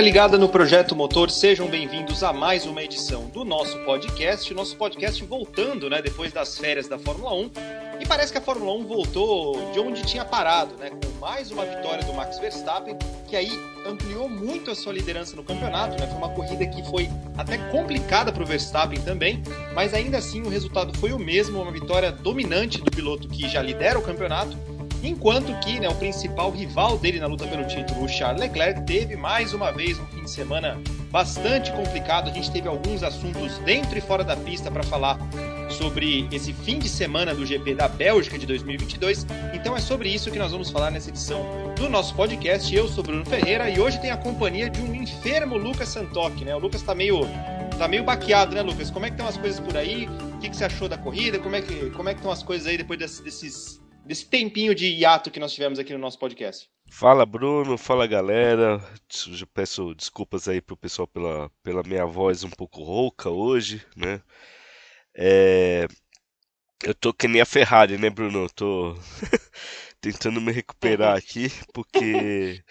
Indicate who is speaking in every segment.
Speaker 1: Galera ligada no Projeto Motor, sejam bem-vindos a mais uma edição do nosso podcast. Nosso podcast voltando, né, depois das férias da Fórmula 1. E parece que a Fórmula 1 voltou de onde tinha parado, né, com mais uma vitória do Max Verstappen, que aí ampliou muito a sua liderança no campeonato, né? Foi uma corrida que foi até complicada para o Verstappen também, mas ainda assim o resultado foi o mesmo, uma vitória dominante do piloto que já lidera o campeonato Enquanto que né, o principal rival dele na luta pelo título, o Charles Leclerc, teve mais uma vez um fim de semana bastante complicado. A gente teve alguns assuntos dentro e fora da pista para falar sobre esse fim de semana do GP da Bélgica de 2022. Então é sobre isso que nós vamos falar nessa edição do nosso podcast. Eu sou Bruno Ferreira e hoje tem a companhia de um enfermo Lucas Santoc, né? O Lucas tá meio tá meio baqueado, né, Lucas? Como é que estão as coisas por aí? O que, que você achou da corrida? Como é que como é que estão as coisas aí depois desses desse tempinho de hiato que nós tivemos aqui no nosso podcast.
Speaker 2: Fala Bruno, fala galera. Peço desculpas aí pro pessoal pela, pela minha voz um pouco rouca hoje, né? É... Eu tô que nem a Ferrari, né, Bruno? Eu tô tentando me recuperar aqui porque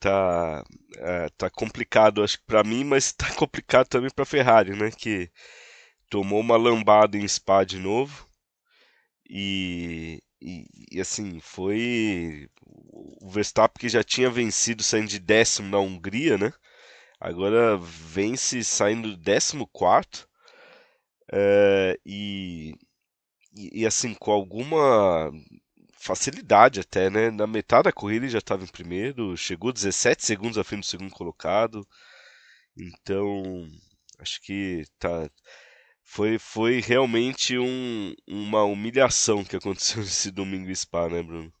Speaker 2: tá é, tá complicado, acho que para mim, mas tá complicado também para Ferrari, né? Que tomou uma lambada em Spa de novo e e, e, assim, foi o Verstappen que já tinha vencido saindo de décimo na Hungria, né? Agora vence saindo do décimo quarto. É, e, e, e, assim, com alguma facilidade até, né? Na metade da corrida ele já estava em primeiro, chegou 17 segundos à frente do segundo colocado. Então, acho que tá foi, foi realmente um, uma humilhação que aconteceu nesse domingo Spa, né, Bruno?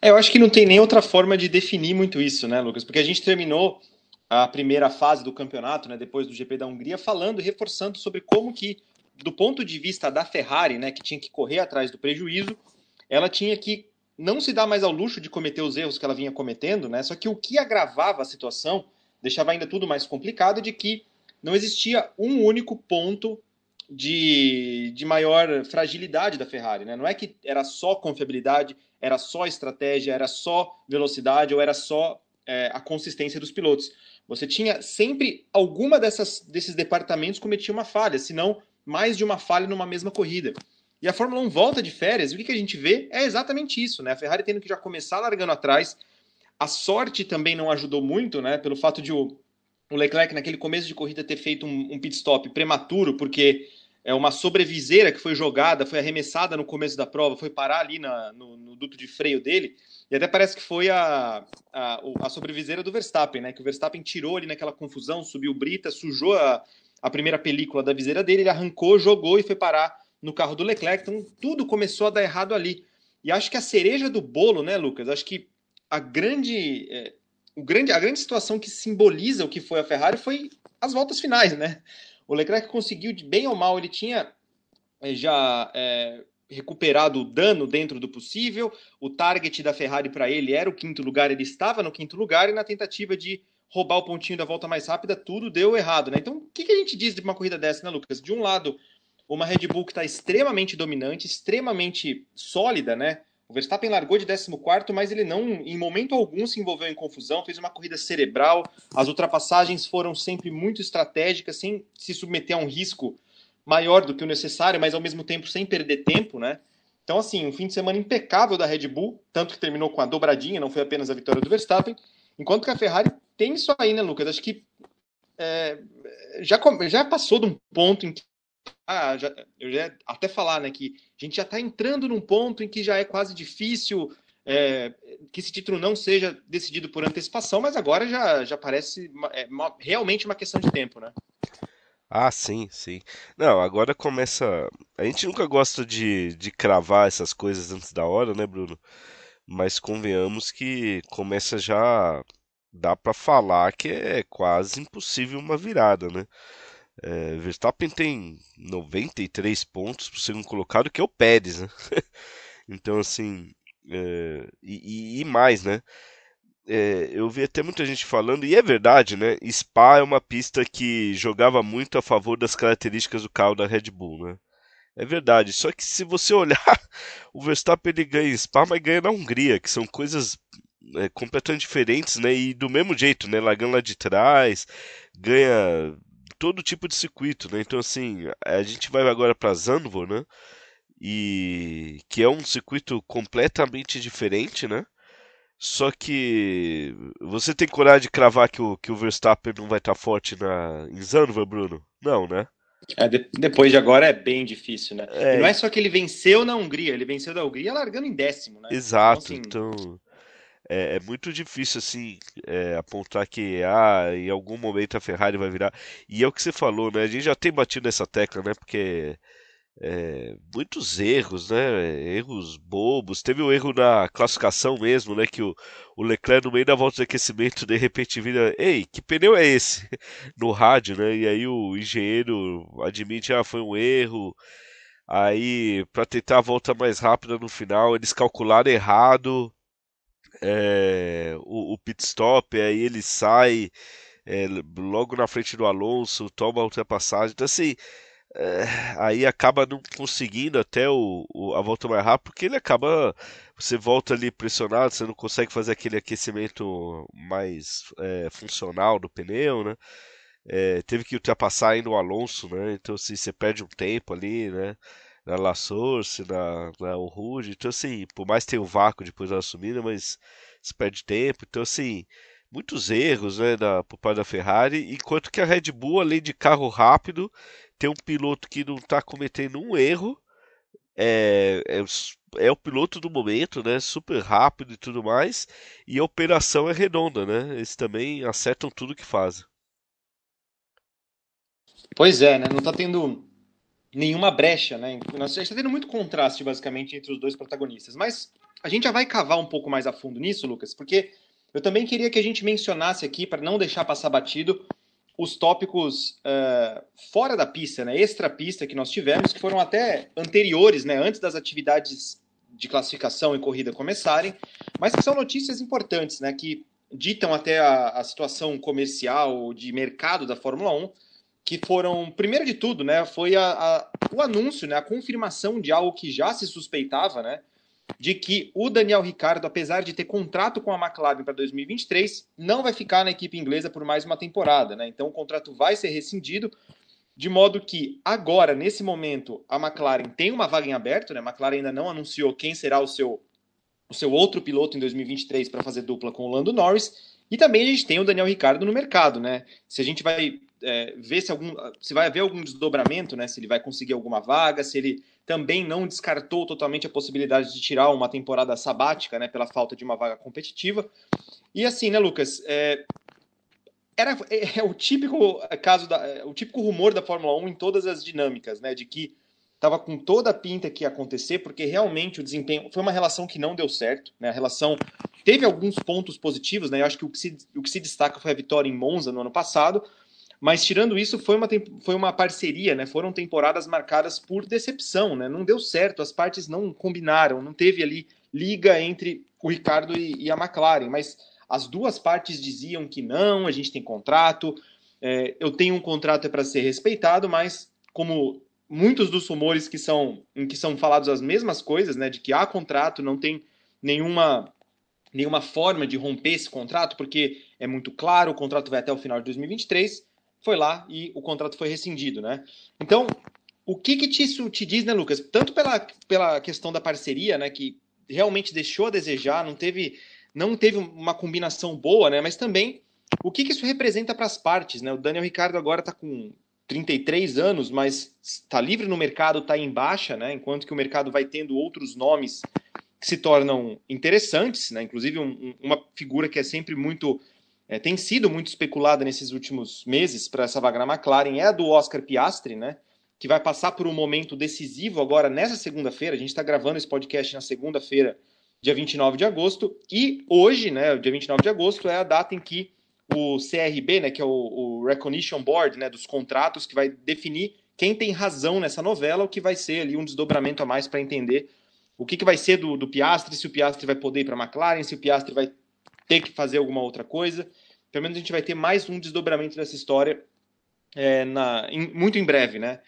Speaker 1: É, eu acho que não tem nem outra forma de definir muito isso, né, Lucas? Porque a gente terminou a primeira fase do campeonato, né, depois do GP da Hungria, falando e reforçando sobre como que, do ponto de vista da Ferrari, né, que tinha que correr atrás do prejuízo, ela tinha que não se dar mais ao luxo de cometer os erros que ela vinha cometendo, né? Só que o que agravava a situação, deixava ainda tudo mais complicado, de que não existia um único ponto de, de maior fragilidade da Ferrari. Né? Não é que era só confiabilidade, era só estratégia, era só velocidade ou era só é, a consistência dos pilotos. Você tinha sempre alguma dessas, desses departamentos cometia uma falha, se não mais de uma falha numa mesma corrida. E a Fórmula 1 volta de férias, o que, que a gente vê é exatamente isso, né? A Ferrari tendo que já começar largando atrás. A sorte também não ajudou muito, né? Pelo fato de o, o Leclerc, naquele começo de corrida, ter feito um, um pit stop prematuro, porque é uma sobreviseira que foi jogada, foi arremessada no começo da prova, foi parar ali na, no, no, duto de freio dele, e até parece que foi a, a, a, sobreviseira do Verstappen, né? Que o Verstappen tirou ali naquela confusão, subiu brita, sujou a, a primeira película da viseira dele, ele arrancou, jogou e foi parar no carro do Leclerc. Então tudo começou a dar errado ali. E acho que a cereja do bolo, né, Lucas? Acho que a grande, é, o grande, a grande situação que simboliza o que foi a Ferrari foi as voltas finais, né? O Leclerc conseguiu, de bem ou mal, ele tinha eh, já é, recuperado o dano dentro do possível. O target da Ferrari para ele era o quinto lugar, ele estava no quinto lugar, e na tentativa de roubar o pontinho da volta mais rápida, tudo deu errado. Né? Então, o que, que a gente diz de uma corrida dessa, né, Lucas? De um lado, uma Red Bull que está extremamente dominante, extremamente sólida, né? O Verstappen largou de 14, mas ele não, em momento algum, se envolveu em confusão, fez uma corrida cerebral. As ultrapassagens foram sempre muito estratégicas, sem se submeter a um risco maior do que o necessário, mas ao mesmo tempo sem perder tempo, né? Então, assim, um fim de semana impecável da Red Bull, tanto que terminou com a dobradinha, não foi apenas a vitória do Verstappen, enquanto que a Ferrari tem isso aí, né, Lucas? Acho que é, já, já passou de um ponto em que ah, já, eu já até falar, né, que a gente já está entrando num ponto em que já é quase difícil é, que esse título não seja decidido por antecipação, mas agora já, já parece é, realmente uma questão de tempo, né?
Speaker 2: Ah, sim, sim. Não, agora começa. A gente nunca gosta de, de cravar essas coisas antes da hora, né, Bruno? Mas convenhamos que começa já. Dá para falar que é quase impossível uma virada, né? É, Verstappen tem 93 pontos para o segundo colocado, que é o Pérez, né? então, assim, é, e, e, mais, né? É, eu vi até muita gente falando, e é verdade, né? Spa é uma pista que jogava muito a favor das características do carro da Red Bull, né? É verdade, só que se você olhar, o Verstappen ele ganha em Spa, mas ganha na Hungria, que são coisas é, completamente diferentes, né? E do mesmo jeito, né? Largando lá de trás, ganha todo tipo de circuito, né? Então assim, a gente vai agora para Zandvoort, né? E que é um circuito completamente diferente, né? Só que você tem coragem de cravar que o, que o Verstappen não vai estar forte na, em Zandvoort, Bruno? Não, né?
Speaker 1: É, de, depois de agora é bem difícil, né? É... não é só que ele venceu na Hungria, ele venceu da Hungria largando em décimo, né?
Speaker 2: Exato, então, assim... então é, é, muito difícil assim é, apontar que ah, em algum momento a Ferrari vai virar. E é o que você falou, né? A gente já tem batido nessa tecla, né? Porque é, muitos erros, né? Erros bobos. Teve o um erro na classificação mesmo, né? Que o, o, Leclerc, no meio da volta de aquecimento, de repente vira: Ei, que pneu é esse? No rádio, né? E aí o engenheiro admite: Ah, foi um erro. Aí, para tentar a volta mais rápida no final, eles calcularam errado é, o, o, pit stop, aí ele sai é, logo na frente do Alonso, toma a ultrapassagem. Então, assim é, aí acaba não conseguindo até o, o, a volta mais rápida, porque ele acaba. Você volta ali pressionado, você não consegue fazer aquele aquecimento mais é, funcional do pneu, né? É, teve que ultrapassar ainda o Alonso, né? Então assim, você perde um tempo ali, né? Na La Source, na, na Rude. Então assim, por mais ter o vácuo depois da subida, mas você perde tempo. Então assim, muitos erros, né, da, por parte da Ferrari, enquanto que a Red Bull, além de carro rápido, tem um piloto que não está cometendo um erro, é, é, é, o piloto do momento, né? Super rápido e tudo mais, e a operação é redonda, né? Eles também acertam tudo que fazem.
Speaker 1: Pois é, né? Não está tendo nenhuma brecha, né? A gente está tendo muito contraste, basicamente, entre os dois protagonistas. Mas a gente já vai cavar um pouco mais a fundo nisso, Lucas, porque eu também queria que a gente mencionasse aqui, para não deixar passar batido, os tópicos uh, fora da pista, né, extra pista que nós tivemos, que foram até anteriores, né, antes das atividades de classificação e corrida começarem, mas que são notícias importantes, né, que ditam até a, a situação comercial de mercado da Fórmula 1, que foram, primeiro de tudo, né, foi a, a, o anúncio, né, a confirmação de algo que já se suspeitava, né, de que o Daniel Ricardo, apesar de ter contrato com a McLaren para 2023, não vai ficar na equipe inglesa por mais uma temporada, né? Então o contrato vai ser rescindido, de modo que agora, nesse momento, a McLaren tem uma vaga em aberto, né? A McLaren ainda não anunciou quem será o seu, o seu outro piloto em 2023 para fazer dupla com o Lando Norris. E também a gente tem o Daniel Ricardo no mercado, né? Se a gente vai é, ver se algum, se vai haver algum desdobramento, né? Se ele vai conseguir alguma vaga, se ele também não descartou totalmente a possibilidade de tirar uma temporada sabática, né, pela falta de uma vaga competitiva. E assim, né, Lucas, é, era é, é, o típico caso da, é, o típico rumor da Fórmula 1 em todas as dinâmicas, né, de que estava com toda a pinta que ia acontecer, porque realmente o desempenho foi uma relação que não deu certo, né? A relação teve alguns pontos positivos, né? Eu acho que o que se, o que se destaca foi a vitória em Monza no ano passado, mas tirando isso, foi uma, foi uma parceria, né? Foram temporadas marcadas por decepção, né? Não deu certo, as partes não combinaram, não teve ali liga entre o Ricardo e, e a McLaren, mas as duas partes diziam que não, a gente tem contrato, é, eu tenho um contrato é para ser respeitado, mas como muitos dos rumores que são em que são falados as mesmas coisas, né, de que há contrato, não tem nenhuma nenhuma forma de romper esse contrato, porque é muito claro, o contrato vai até o final de 2023 foi lá e o contrato foi rescindido, né? Então, o que que isso te diz, né, Lucas? Tanto pela, pela questão da parceria, né, que realmente deixou a desejar, não teve, não teve uma combinação boa, né, mas também o que que isso representa para as partes, né? O Daniel Ricardo agora está com 33 anos, mas está livre no mercado, está em baixa, né? Enquanto que o mercado vai tendo outros nomes que se tornam interessantes, né? Inclusive um, uma figura que é sempre muito é, tem sido muito especulada nesses últimos meses para essa vaga na McLaren é a do Oscar Piastri, né? Que vai passar por um momento decisivo agora nessa segunda-feira. A gente está gravando esse podcast na segunda-feira, dia 29 de agosto. E hoje, né, dia 29 de agosto, é a data em que o CRB, né, que é o, o Recognition Board né, dos contratos, que vai definir quem tem razão nessa novela, o que vai ser ali um desdobramento a mais para entender o que, que vai ser do, do Piastri, se o Piastri vai poder ir para a McLaren, se o Piastri vai ter que fazer alguma outra coisa. Pelo menos a gente vai ter mais um desdobramento dessa história é, na, em, muito em breve, né?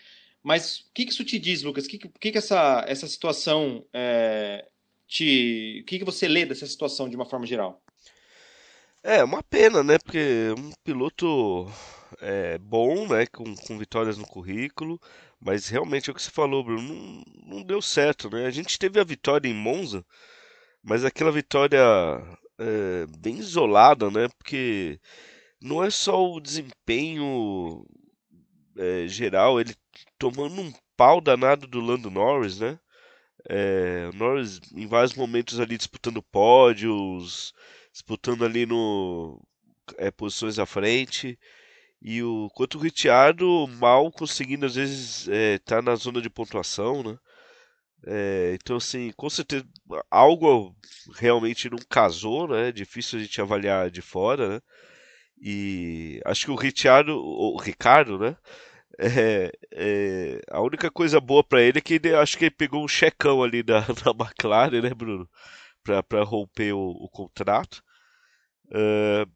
Speaker 1: Mas o que, que isso te diz, Lucas? O que, que, que essa, essa situação é, te. O que, que você lê dessa situação de uma forma geral?
Speaker 2: É, uma pena, né? Porque um piloto é, bom, né? Com, com vitórias no currículo, mas realmente é o que você falou, Bruno, não, não deu certo, né? A gente teve a vitória em Monza, mas aquela vitória é, bem isolada, né? Porque não é só o desempenho é, geral, ele tomando um pau danado do Lando Norris, né? É, Norris em vários momentos ali disputando pódios, disputando ali no é, posições à frente. E o quanto o Ricciardo mal conseguindo às vezes estar tá na zona de pontuação, né? É, então assim, com certeza algo realmente não casou, né? É difícil a gente avaliar de fora, né? E acho que o Ricciardo, o Ricardo, né? É, é, a única coisa boa para ele é que ele, acho que ele pegou um checão ali da, da McLaren, né, Bruno? Para romper o, o contrato. Uh,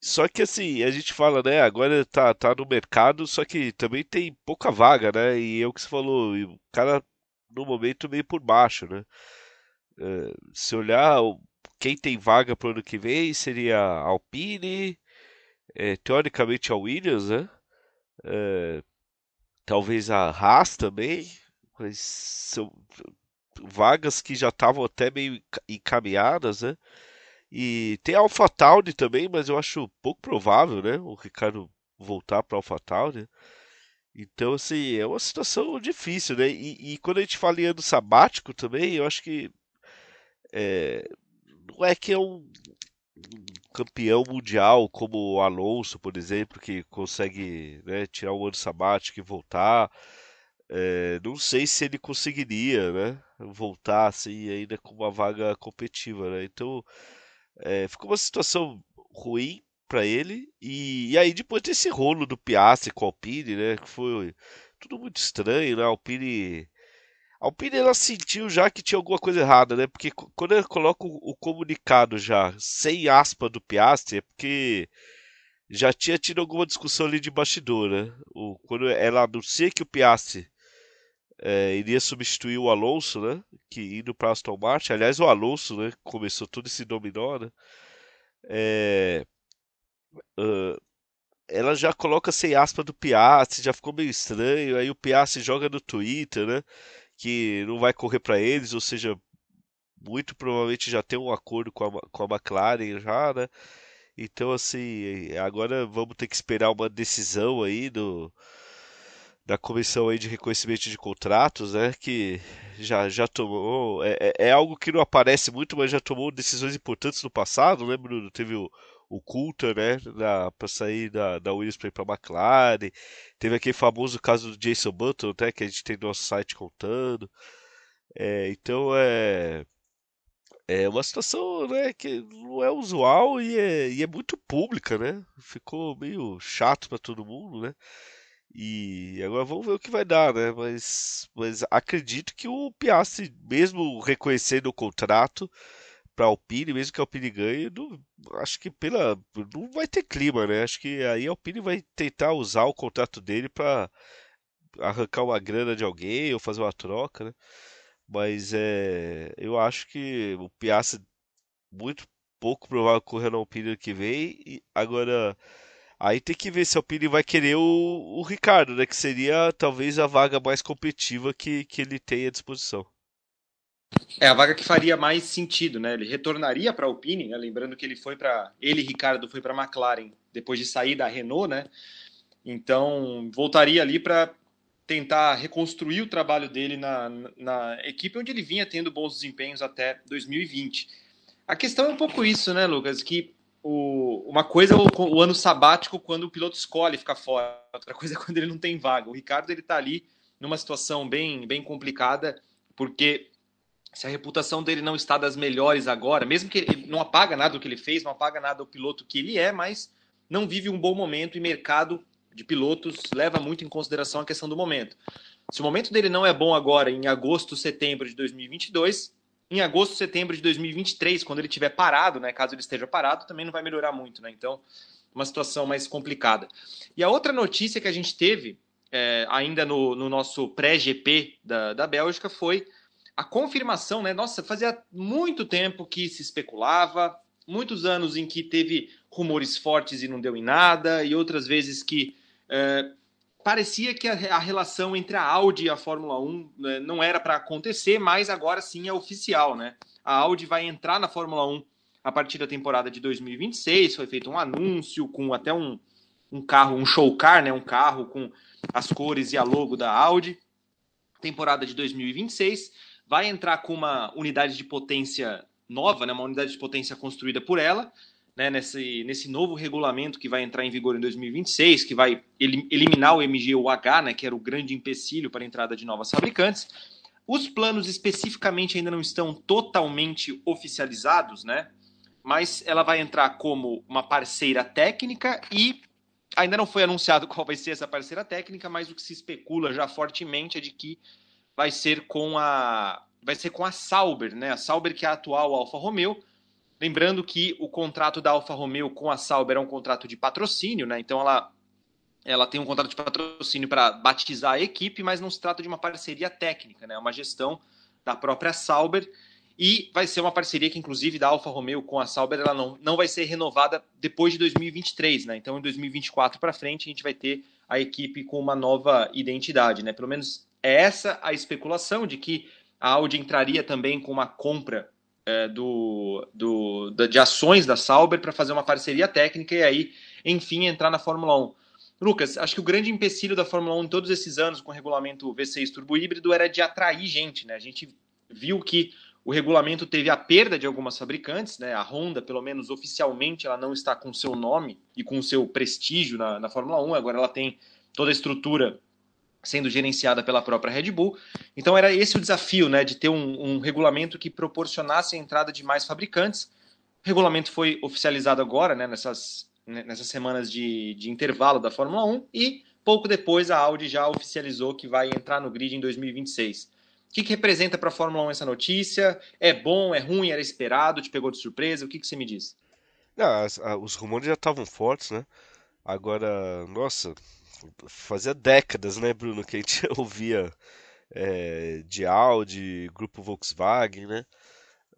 Speaker 2: só que assim, a gente fala, né? Agora tá, tá no mercado, só que também tem pouca vaga, né? E é o que você falou, o cara no momento meio por baixo, né? Uh, se olhar quem tem vaga pro ano que vem seria Alpine, é, teoricamente a Williams, né? É, talvez a Haas também, mas são vagas que já estavam até meio encaminhadas, né? E tem a AlphaTauri também, mas eu acho pouco provável, né? O Ricardo voltar para a AlphaTauri. Então, assim, é uma situação difícil, né? E, e, quando a gente fala em ano sabático também, eu acho que é, não é que é um, campeão mundial como o Alonso, por exemplo, que consegue né, tirar um ano sabático e voltar. É, não sei se ele conseguiria né, voltar assim ainda com uma vaga competitiva. Né? Então é, ficou uma situação ruim para ele. E, e, aí depois desse rolo do Piastri com o Alpine, né, que foi tudo muito estranho, né? A Alpine a Alpine ela sentiu já que tinha alguma coisa errada, né? Porque quando ela coloca o, comunicado já sem aspa do Piastri, é porque já tinha tido alguma discussão ali de bastidor, né? O, quando ela anuncia que o Piastri é, iria substituir o Alonso, né? Que indo para Aston Martin. Aliás, o Alonso, né? Começou todo esse dominó, né? É, uh, ela já coloca sem aspa do Piastri, já ficou meio estranho. Aí o Piastri joga no Twitter, né? Que não vai correr para eles, ou seja, muito provavelmente já tem um acordo com a, com a McLaren já, né? Então, assim, agora vamos ter que esperar uma decisão aí do da comissão aí de reconhecimento de contratos, né, que já, já tomou, é, é, é algo que não aparece muito, mas já tomou decisões importantes no passado, né, Bruno? Teve o, o Coulter, né, para sair da, da Williams para ir para McLaren, teve aquele famoso caso do Jason Button, né, que a gente tem no nosso site contando, é, então é é uma situação né, que não é usual e é, e é muito pública, né? Ficou meio chato para todo mundo, né? E agora vamos ver o que vai dar, né? Mas, mas acredito que o Piastri, mesmo reconhecendo o contrato para Alpine, mesmo que a Alpine ganhe, não, acho que pela não vai ter clima, né? Acho que aí a Alpine vai tentar usar o contrato dele para arrancar uma grana de alguém ou fazer uma troca, né? Mas é, eu acho que o Piastri muito pouco provável correr na Alpine que vem. E agora Aí tem que ver se a Alpine vai querer o, o Ricardo, né? Que seria talvez a vaga mais competitiva que, que ele tem à disposição.
Speaker 1: É a vaga que faria mais sentido, né? Ele retornaria para a Alpine, né? lembrando que ele foi para ele Ricardo foi para a McLaren depois de sair da Renault, né? Então voltaria ali para tentar reconstruir o trabalho dele na, na equipe onde ele vinha tendo bons desempenhos até 2020. A questão é um pouco isso, né, Lucas? Que o, uma coisa é o, o, ano sabático quando o piloto escolhe ficar fora, outra coisa é quando ele não tem vaga. O Ricardo ele está ali numa situação bem, bem complicada, porque se a reputação dele não está das melhores agora, mesmo que ele não apaga nada do que ele fez, não apaga nada do piloto que ele é, mas não vive um bom momento e mercado de pilotos leva muito em consideração a questão do momento. Se o momento dele não é bom agora, em agosto, setembro de 2022, em agosto, setembro de 2023, quando ele estiver parado, né, caso ele esteja parado, também não vai melhorar muito, né? Então, uma situação mais complicada. E a outra notícia que a gente teve, é, ainda no, no nosso pré-GP da, da Bélgica, foi a confirmação, né? Nossa, fazia muito tempo que se especulava, muitos anos em que teve rumores fortes e não deu em nada, e outras vezes que é, parecia que a, a, relação entre a Audi e a Fórmula 1 né, não era para acontecer, mas agora sim é oficial, né? A Audi vai entrar na Fórmula 1 a partir da temporada de 2026, foi feito um anúncio com até um, um carro, um show car, né? Um carro com as cores e a logo da Audi. Temporada de 2026 vai entrar com uma unidade de potência nova, né? Uma unidade de potência construída por ela né, nesse, nesse novo regulamento que vai entrar em vigor em 2026, que vai eliminar o MGUH, né, que era o grande empecilho para a entrada de novas fabricantes. Os planos especificamente ainda não estão totalmente oficializados, né? Mas ela vai entrar como uma parceira técnica e ainda não foi anunciado qual vai ser essa parceira técnica, mas o que se especula já fortemente é de que vai ser com a vai ser com a Sauber, né? A Sauber que é a atual Alfa Romeo, Lembrando que o contrato da Alfa Romeo com a Sauber é um contrato de patrocínio, né? Então ela, ela tem um contrato de patrocínio para batizar a equipe, mas não se trata de uma parceria técnica, né? É uma gestão da própria Sauber e vai ser uma parceria que, inclusive, da Alfa Romeo com a Sauber, ela não, não vai ser renovada depois de 2023, né? Então, em 2024 para frente, a gente vai ter a equipe com uma nova identidade, né? Pelo menos é essa a especulação de que a Audi entraria também com uma compra é, do, do, de ações da Sauber para fazer uma parceria técnica e aí, enfim, entrar na Fórmula 1. Lucas, acho que o grande empecilho da Fórmula 1 em todos esses anos com o regulamento V6 turbo híbrido era de atrair gente, né? A gente viu que o regulamento teve a perda de algumas fabricantes, né? A Honda, pelo menos oficialmente, ela não está com seu nome e com seu prestígio na, na Fórmula 1, agora ela tem toda a estrutura sendo gerenciada pela própria Red Bull. Então era esse o desafio, né, de ter um, um, regulamento que proporcionasse a entrada de mais fabricantes. O regulamento foi oficializado agora, né, nessas, né, nessas semanas de, de intervalo da Fórmula 1 e pouco depois a Audi já oficializou que vai entrar no grid em 2026. O que, que representa para a Fórmula 1 essa notícia? É bom, é ruim, era esperado, te pegou de surpresa? O que, que você me diz?
Speaker 2: Não, os rumores já estavam fortes, né? Agora, nossa, fazia décadas, né, Bruno, que a gente ouvia é, de Audi, grupo Volkswagen, né?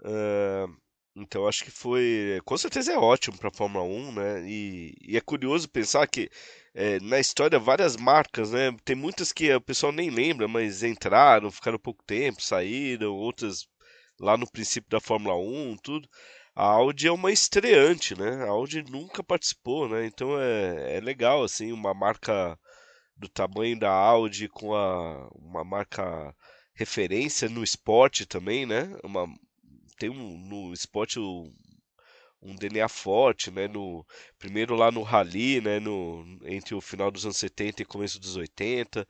Speaker 2: Uh, então acho que foi, com certeza é ótimo para a Fórmula 1, né? E, e, é curioso pensar que é, na história várias marcas, né? Tem muitas que o pessoal nem lembra, mas entraram, ficaram pouco tempo, saíram, outras lá no princípio da Fórmula 1, tudo a Audi é uma estreante, né? A Audi nunca participou, né? Então é, é legal, assim, uma marca do tamanho da Audi com a, uma marca referência no esporte também, né? Uma, tem um, no esporte um, um DNA forte, né? No, primeiro lá no Rally, né? No, entre o final dos anos 70 e começo dos 80.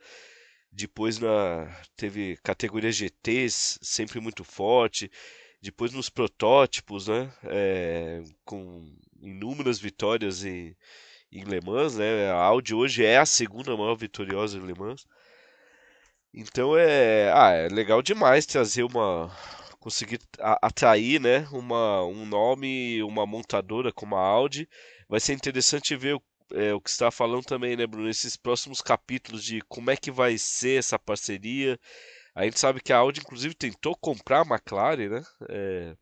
Speaker 2: Depois na, teve categoria GTs sempre muito forte depois nos protótipos, né, é, com inúmeras vitórias em, em Le Mans, né, a Audi hoje é a segunda maior vitoriosa em Le Mans. Então é, ah, é legal demais trazer uma conseguir atrair, né, uma, um nome, uma montadora como a Audi. Vai ser interessante ver o, é, o que está falando também, né, Bruno, nesses próximos capítulos de como é que vai ser essa parceria a gente sabe que a Audi, inclusive, tentou comprar a McLaren, né? É,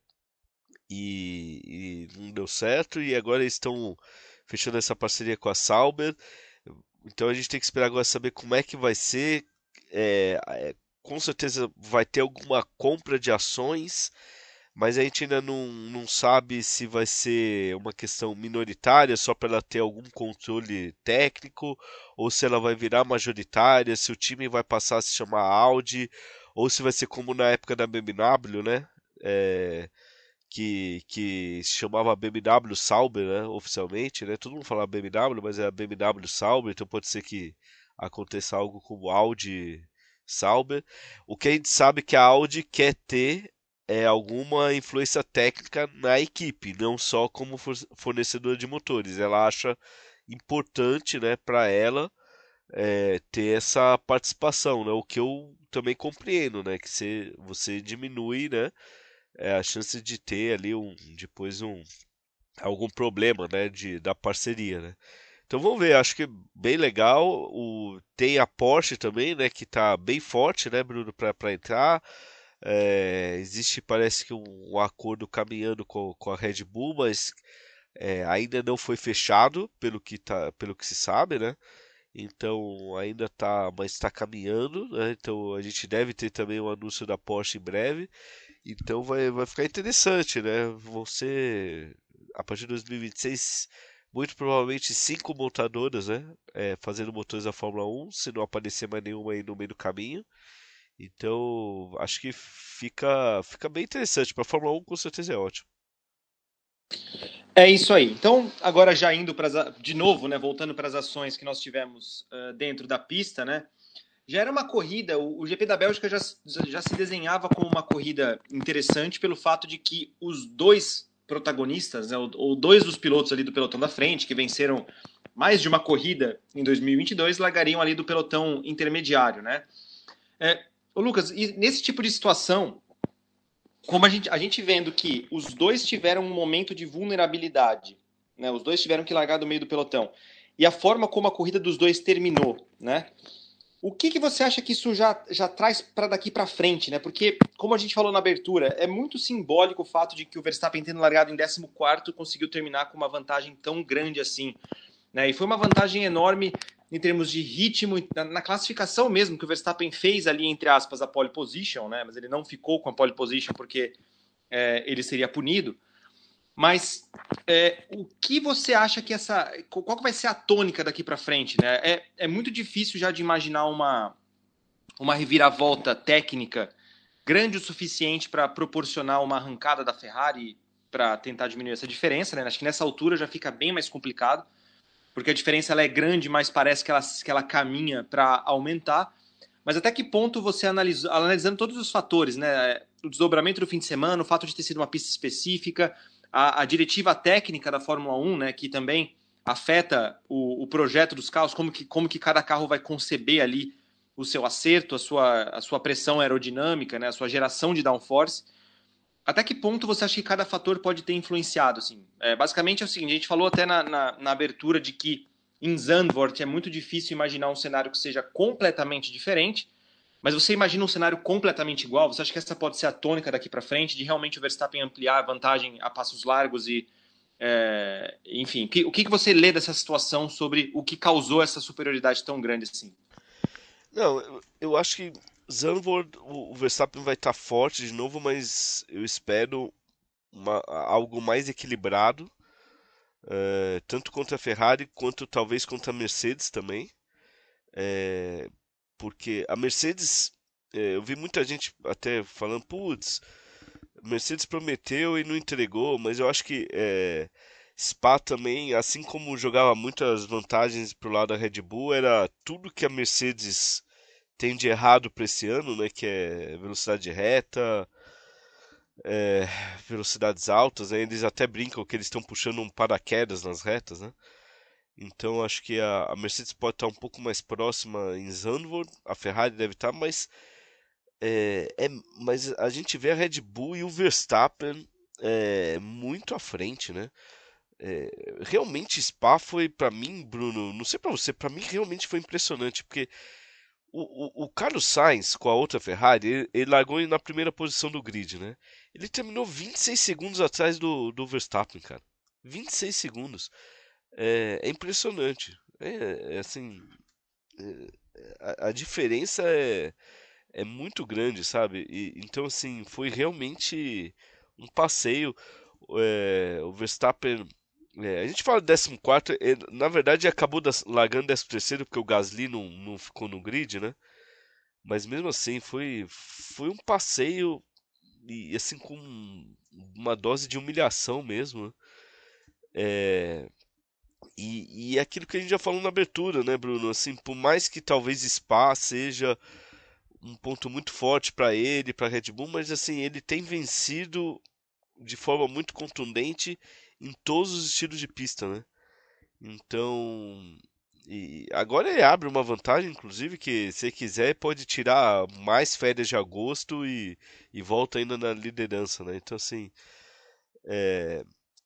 Speaker 2: e, e, não deu certo, e agora eles estão fechando essa parceria com a Sauber. Então a gente tem que esperar agora saber como é que vai ser. É, é, com certeza vai ter alguma compra de ações mas a gente ainda não, não sabe se vai ser uma questão minoritária só para ela ter algum controle técnico, ou se ela vai virar majoritária, se o time vai passar a se chamar Audi, ou se vai ser como na época da BMW, né? É, que, que se chamava BMW Sauber, né? Oficialmente, né? Todo mundo fala BMW, mas é a BMW Sauber, então pode ser que aconteça algo como Audi Sauber. O que a gente sabe é que a Audi quer ter é, alguma influência técnica na equipe, não só como fornecedora de motores. Ela acha importante né, para ela é, ter essa participação, né, o que eu também compreendo, né, que você, você diminui né, é, a chance de ter ali um, depois um, algum problema né, de, da parceria. Né. Então vamos ver, acho que bem legal. O, tem a Porsche também, né, que está bem forte, né, Bruno, para entrar. É, existe, parece que, um, um acordo caminhando com, com, a Red Bull, mas é, ainda não foi fechado, pelo que, tá, pelo que se sabe, né? Então ainda tá, mas está caminhando, né? Então a gente deve ter também um anúncio da Porsche em breve. Então vai, vai ficar interessante, né? Você a partir de 2026 muito provavelmente cinco montadoras, né? É, fazendo motores da Fórmula 1, se não aparecer mais nenhuma aí no meio do caminho. Então, acho que fica, fica bem interessante. Para a Fórmula 1, com certeza é ótimo.
Speaker 1: É isso aí. Então, agora já indo para de novo, né, voltando para as ações que nós tivemos uh, dentro da pista, né? Já era uma corrida, o, o GP da Bélgica já, já se desenhava como uma corrida interessante pelo fato de que os dois protagonistas, né, ou, ou dois dos pilotos ali do pelotão da frente, que venceram mais de uma corrida em 2022, largariam ali do pelotão intermediário, né? É, Ô Lucas, e nesse tipo de situação, como a gente, a gente vendo que os dois tiveram um momento de vulnerabilidade, né? Os dois tiveram que largar do meio do pelotão. E a forma como a corrida dos dois terminou, né? O que, que você acha que isso já, já traz para daqui para frente, né? Porque, como a gente falou na abertura, é muito simbólico o fato de que o Verstappen, tendo largado em 14, conseguiu terminar com uma vantagem tão grande assim. Né? E foi uma vantagem enorme em termos de ritmo, na, classificação mesmo, que o Verstappen fez ali, entre aspas, a pole position, né? mas ele não ficou com a pole position porque é, ele seria punido. Mas é, o que você acha que essa. Qual que vai ser a tônica daqui para frente? Né? É, é muito difícil já de imaginar uma, uma reviravolta técnica grande o suficiente para proporcionar uma arrancada da Ferrari para tentar diminuir essa diferença. Né? Acho que nessa altura já fica bem mais complicado porque a diferença ela é grande, mas parece que ela, que ela caminha para aumentar. Mas até que ponto você analisa, analisando todos os fatores, né? O desdobramento do fim de semana, o fato de ter sido uma pista específica, a, a diretiva técnica da Fórmula 1, né? Que também afeta o, o, projeto dos carros, como que, como que cada carro vai conceber ali o seu acerto, a sua, a sua pressão aerodinâmica, né? A sua geração de downforce até que ponto você acha que cada fator pode ter influenciado? Assim? É, basicamente é o seguinte, a gente falou até na, na, na, abertura de que em Zandvoort é muito difícil imaginar um cenário que seja completamente diferente, mas você imagina um cenário completamente igual? Você acha que essa pode ser a tônica daqui para frente, de realmente o Verstappen ampliar a vantagem a passos largos e, é, enfim, que, o que, que você lê dessa situação sobre o que causou essa superioridade tão grande assim?
Speaker 2: Não, eu, eu acho que Zandvoort, o Verstappen vai estar forte de novo, mas eu espero uma, algo mais equilibrado, é, tanto contra a Ferrari quanto talvez contra a Mercedes também, é, porque a Mercedes, é, eu vi muita gente até falando, putz, Mercedes prometeu e não entregou, mas eu acho que Spa também, assim como jogava muitas vantagens para o lado da Red Bull, era tudo que a Mercedes tem de errado para esse ano, né? Que é velocidade reta, é, velocidades altas. Né, eles até brincam que eles estão puxando um paraquedas nas retas, né? Então acho que a, a, Mercedes pode estar um pouco mais próxima em Zandvoort, a Ferrari deve estar, mas é, é, mas a gente vê a Red Bull e o Verstappen é, muito à frente, né? É, realmente Spa foi para mim, Bruno, não sei para você, para mim realmente foi impressionante, porque o, o, Carlos Sainz, com a outra Ferrari, ele, ele, largou na primeira posição do grid, né? Ele terminou 26 segundos atrás do, do Verstappen, cara. 26 segundos. É, é impressionante. É, é assim. É, a, a, diferença é, é muito grande, sabe? E, então, assim, foi realmente um passeio. É, o Verstappen é, a gente fala de 14, é, na verdade acabou das, largando 13 porque o Gasly não, não ficou no grid, né? Mas mesmo assim foi, foi um passeio e assim com uma dose de humilhação mesmo. Né? É, e, e é aquilo que a gente já falou na abertura, né, Bruno? Assim, por mais que talvez Spa seja um ponto muito forte para ele, para Red Bull, mas assim ele tem vencido de forma muito contundente em todos os estilos de pista, né? Então, e agora ele abre uma vantagem, inclusive, que se quiser pode tirar mais férias de agosto e, e volta ainda na liderança, né? Então, assim, é,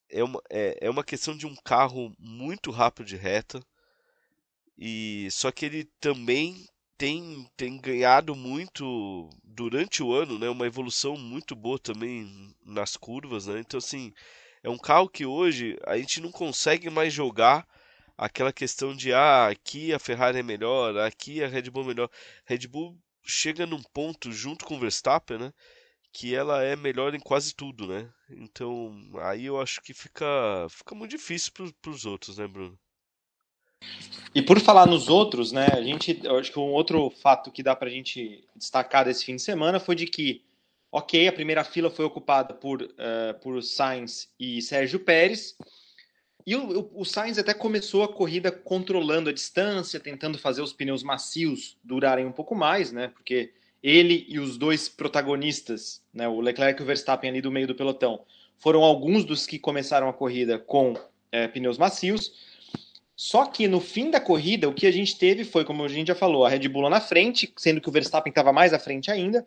Speaker 2: é, uma, é, é uma questão de um carro muito rápido de reta, e só que ele também tem, tem ganhado muito durante o ano, né? Uma evolução muito boa também nas curvas, né? Então, assim, é um carro que hoje a gente não consegue mais jogar aquela questão de ah, aqui a Ferrari é melhor, aqui a Red Bull é melhor. Red Bull chega num ponto junto com o Verstappen, né? Que ela é melhor em quase tudo, né? Então aí eu acho que fica, fica muito difícil para os outros, né, Bruno?
Speaker 1: E por falar nos outros, né, a gente, acho que um outro fato que dá para a gente destacar desse fim de semana foi de que, ok, a primeira fila foi ocupada por, uh, por Sainz e Sérgio Pérez, e o, o, Sainz até começou a corrida controlando a distância, tentando fazer os pneus macios durarem um pouco mais, né, porque ele e os dois protagonistas, né, o Leclerc e o Verstappen ali do meio do pelotão, foram alguns dos que começaram a corrida com é, pneus macios, só que no fim da corrida, o que a gente teve foi, como a gente já falou, a Red Bull lá na frente, sendo que o Verstappen estava mais à frente ainda,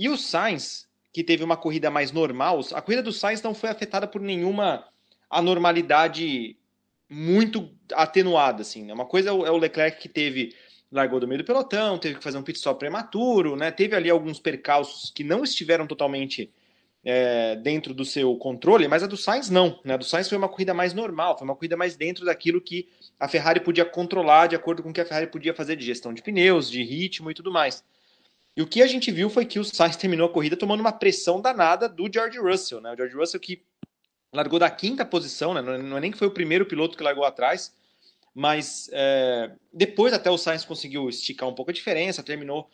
Speaker 1: e o Sainz, que teve uma corrida mais normal. A corrida do Sainz não foi afetada por nenhuma anormalidade muito atenuada, assim. Né? Uma coisa é o é Leclerc que teve largou do meio do pelotão, teve que fazer um pit stop prematuro, né? Teve ali alguns percalços que não estiveram totalmente é, dentro do seu controle, mas a do Sainz não. Né? A do Sainz foi uma corrida mais normal, foi uma corrida mais dentro daquilo que a Ferrari podia controlar de acordo com o que a Ferrari podia fazer de gestão de pneus, de ritmo e tudo mais. E o que a gente viu foi que o Sainz terminou a corrida tomando uma pressão danada do George Russell. Né? O George Russell que largou da quinta posição, né? não é nem que foi o primeiro piloto que largou atrás, mas é, depois até o Sainz conseguiu esticar um pouco a diferença, terminou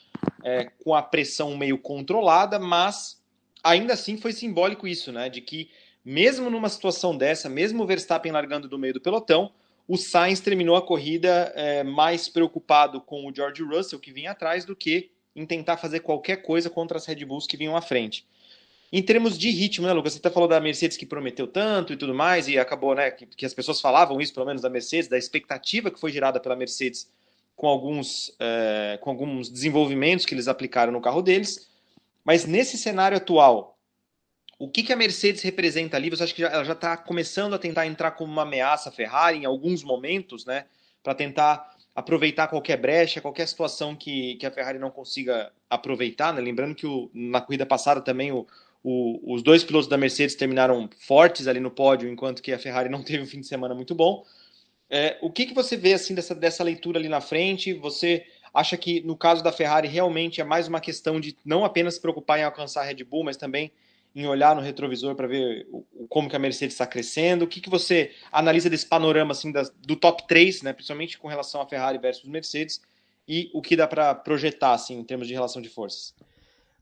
Speaker 1: é, com a pressão meio controlada, mas ainda assim foi simbólico isso, né? De que mesmo numa situação dessa, mesmo o Verstappen largando do meio do pelotão, o Sainz terminou a corrida é, mais preocupado com o George Russell, que vinha atrás, do que em tentar fazer qualquer coisa contra as Red Bulls que vinham à frente. Em termos de ritmo, né, Lucas? Você até falou da Mercedes que prometeu tanto e tudo mais, e acabou, né, que, que as pessoas falavam isso, pelo menos da Mercedes, da expectativa que foi gerada pela Mercedes com alguns, é, com alguns desenvolvimentos que eles aplicaram no carro deles. Mas nesse cenário atual, o que, que a Mercedes representa ali? Você acha que já, ela já está começando a tentar entrar como uma ameaça à Ferrari em alguns momentos, né? Para tentar aproveitar qualquer brecha, qualquer situação que, que a Ferrari não consiga aproveitar, né? Lembrando que o, na corrida passada também o, o, os dois pilotos da Mercedes terminaram fortes ali no pódio, enquanto que a Ferrari não teve um fim de semana muito bom. É, o que, que você vê assim dessa, dessa leitura ali na frente? Você acha que no caso da Ferrari realmente é mais uma questão de não apenas se preocupar em alcançar a Red Bull, mas também em olhar no retrovisor para ver como que a Mercedes está crescendo? O que, que você analisa desse panorama assim das, do top 3, né, principalmente com relação a Ferrari versus Mercedes, e o que dá para projetar assim, em termos de relação de forças?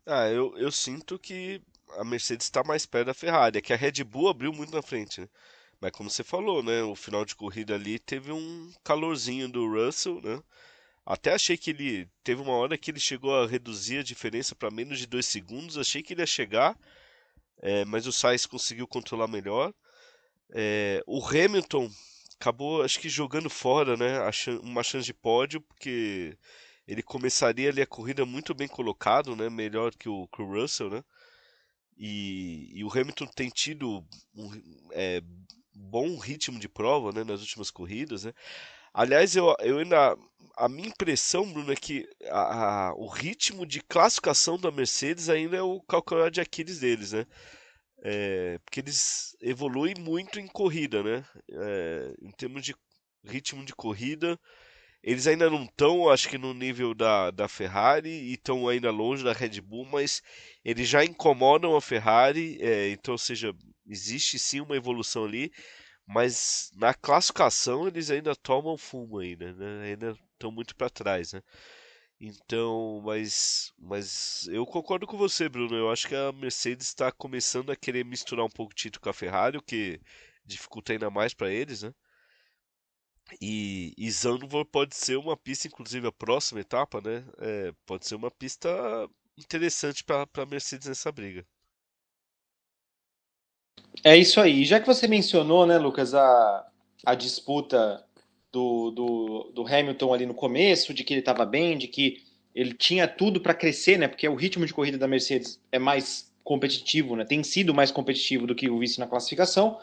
Speaker 2: Ah, eu, eu sinto que a Mercedes está mais perto da Ferrari, é que a Red Bull abriu muito na frente, né? Mas como você falou, né, o final de corrida ali teve um calorzinho do Russell, né? Até achei que ele. Teve uma hora que ele chegou a reduzir a diferença para menos de 2 segundos. Achei que ele ia chegar, é, mas o Sainz conseguiu controlar melhor. É, o Hamilton acabou, acho que jogando fora, né? Uma chance de pódio, porque ele começaria ali a corrida muito bem colocado, né? Melhor que o, Russell, né? E, e, o Hamilton tem tido um é, bom ritmo de prova né, nas últimas corridas. Né? Aliás, eu, eu ainda. A minha impressão, Bruno, é que a, a, o ritmo de classificação da Mercedes ainda é o calcanhar de Aquiles deles, né? É, porque eles evoluem muito em corrida, né? É, em termos de ritmo de corrida, eles ainda não estão, acho que, no nível da, da Ferrari e estão ainda longe da Red Bull, mas eles já incomodam a Ferrari, é, então, ou seja, existe sim uma evolução ali mas na classificação eles ainda tomam fumo ainda, né? Ainda estão muito para trás, né? Então, mas, mas eu concordo com você, Bruno. Eu acho que a Mercedes está começando a querer misturar um pouco o título com a Ferrari, o que dificulta ainda mais para eles, né? E, e Zandvoort pode ser uma pista, inclusive a próxima etapa, né? É, pode ser uma pista interessante para a Mercedes nessa briga.
Speaker 1: É isso aí. Já que você mencionou, né, Lucas, a, a disputa do, do, do Hamilton ali no começo, de que ele estava bem, de que ele tinha tudo para crescer, né? Porque o ritmo de corrida da Mercedes é mais competitivo, né? Tem sido mais competitivo do que o vice na classificação.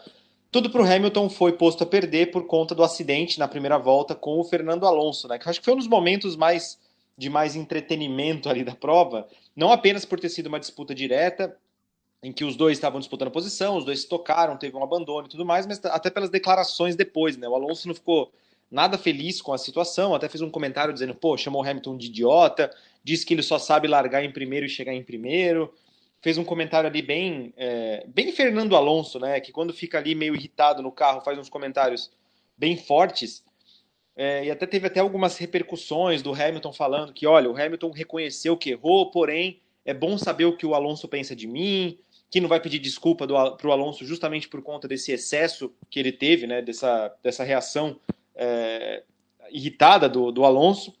Speaker 1: Tudo para o Hamilton foi posto a perder por conta do acidente na primeira volta com o Fernando Alonso, né? Que acho que foi um dos momentos mais de mais entretenimento ali da prova, não apenas por ter sido uma disputa direta, em que os dois estavam disputando posição, os dois se tocaram, teve um abandono e tudo mais, mas até pelas declarações depois, né? O Alonso não ficou nada feliz com a situação, até fez um comentário dizendo, pô, chamou o Hamilton de idiota, disse que ele só sabe largar em primeiro e chegar em primeiro, fez um comentário ali bem, é, bem Fernando Alonso, né? Que quando fica ali meio irritado no carro, faz uns comentários bem fortes. É, e até teve até algumas repercussões do Hamilton falando que, olha, o Hamilton reconheceu que errou, porém é bom saber o que o Alonso pensa de mim, que não vai pedir desculpa para o Alonso justamente por conta desse excesso que ele teve, né? Dessa, dessa reação é, irritada do, do Alonso.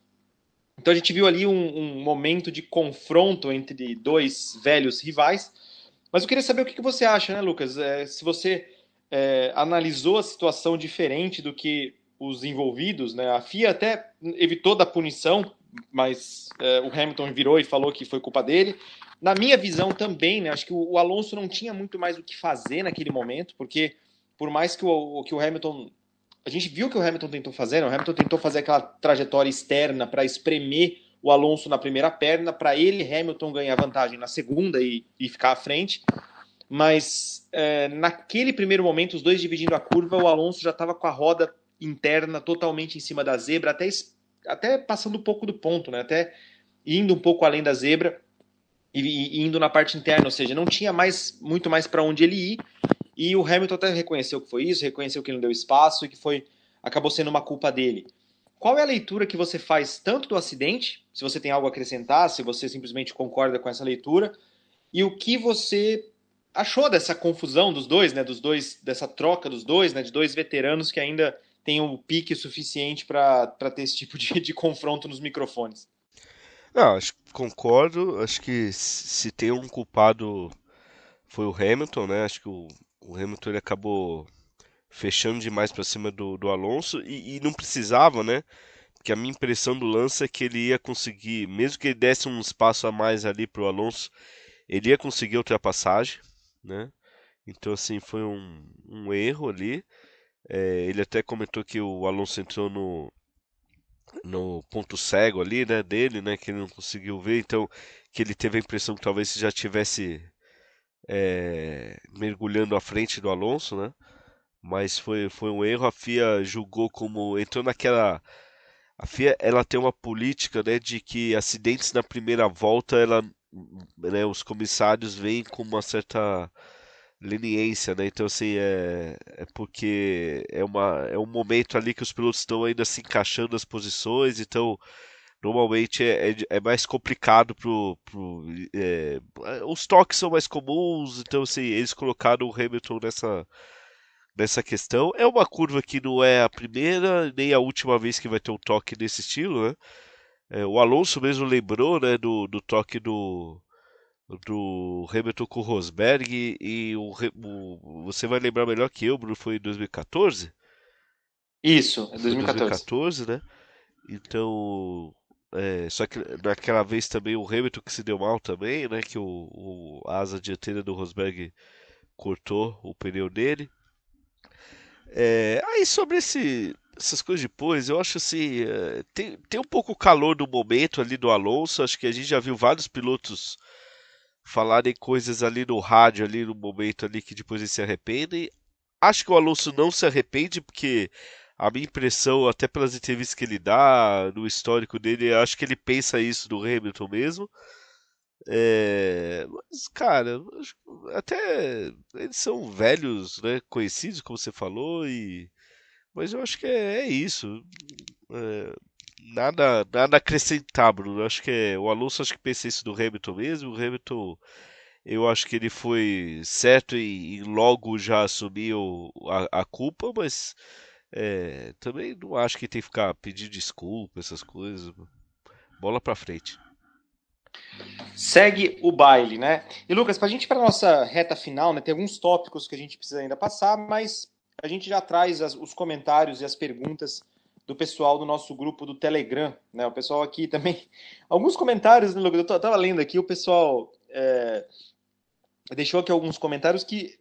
Speaker 1: Então a gente viu ali um, um, momento de confronto entre dois velhos rivais. Mas eu queria saber o que, você acha, né, Lucas? É, se você é, analisou a situação diferente do que os envolvidos, né? A FIA até evitou da punição, mas é, o Hamilton virou e falou que foi culpa dele. Na minha visão também, né? Acho que o, Alonso não tinha muito mais o que fazer naquele momento, porque por mais que o, que o Hamilton a gente viu que o Hamilton tentou fazer, né? o Hamilton tentou fazer aquela trajetória externa para espremer o Alonso na primeira perna, para ele, Hamilton, ganhar vantagem na segunda e, e ficar à frente. Mas é, naquele primeiro momento, os dois dividindo a curva, o Alonso já estava com a roda interna totalmente em cima da zebra, até, até passando um pouco do ponto, né? até indo um pouco além da zebra e, e indo na parte interna, ou seja, não tinha mais muito mais para onde ele ir. E o Hamilton até reconheceu que foi isso, reconheceu que não deu espaço e que foi acabou sendo uma culpa dele. Qual é a leitura que você faz tanto do acidente, se você tem algo a acrescentar, se você simplesmente concorda com essa leitura, e o que você achou dessa confusão dos dois, né, dos dois, dessa troca dos dois, né, de dois veteranos que ainda têm o um pique suficiente para ter esse tipo de, de confronto nos microfones?
Speaker 2: Não, acho, concordo. Acho que se tem um culpado foi o Hamilton, né? Acho que o o Hamilton ele acabou fechando demais para cima do, do Alonso e, e, não precisava, né? Porque a minha impressão do lance é que ele ia conseguir, mesmo que ele desse um espaço a mais ali para o Alonso, ele ia conseguir ultrapassagem, né? Então, assim, foi um, um erro ali. É, ele até comentou que o Alonso entrou no, no ponto cego ali, né, dele, né, que ele não conseguiu ver, então que ele teve a impressão que talvez já tivesse é, mergulhando à frente do Alonso, né? Mas foi, foi um erro. A FIA julgou como entrou naquela a FIA ela tem uma política né, de que acidentes na primeira volta ela, né, os comissários veem com uma certa leniência, né? Então assim é, é porque é uma é um momento ali que os pilotos estão ainda se encaixando as posições, então normalmente é, é, é, mais complicado pro, pro é, os toques são mais comuns então assim eles colocaram o Hamilton nessa nessa questão é uma curva que não é a primeira nem a última vez que vai ter um toque desse estilo né é, o Alonso mesmo lembrou né do, do toque do do Hamilton com o Rosberg e o, o, você vai lembrar melhor que eu Bruno foi em 2014
Speaker 1: isso é 2014
Speaker 2: 2014 né então é, só que naquela vez também o Hamilton que se deu mal também, né? Que o, o a asa dianteira do Rosberg cortou o pneu dele. É, aí sobre esse, essas coisas depois, eu acho assim, é, tem, tem um pouco calor do momento ali do Alonso. Acho que a gente já viu vários pilotos falarem coisas ali no rádio ali no momento ali que depois eles se arrependem. Acho que o Alonso não se arrepende porque a minha impressão, até pelas entrevistas que ele dá, no histórico dele, acho que ele pensa isso do Hamilton mesmo. É, mas, cara, até eles são velhos, né, conhecidos, como você falou, e mas eu acho que é, é isso. É, nada, nada acrescentar, Bruno. Acho que é, o Alonso acho que pensa isso do Hamilton mesmo. O Hamilton, eu acho que ele foi certo e, logo já assumiu a, a culpa, mas é, também não acho que tem que ficar pedindo desculpa, essas coisas. Bola pra frente.
Speaker 1: Segue o baile, né? E Lucas, pra gente ir nossa reta final, né? Tem alguns tópicos que a gente precisa ainda passar, mas a gente já traz as, os comentários e as perguntas do pessoal do nosso grupo do Telegram, né? O pessoal aqui também. Alguns comentários, né? Eu tava lendo aqui, o pessoal é, deixou aqui alguns comentários que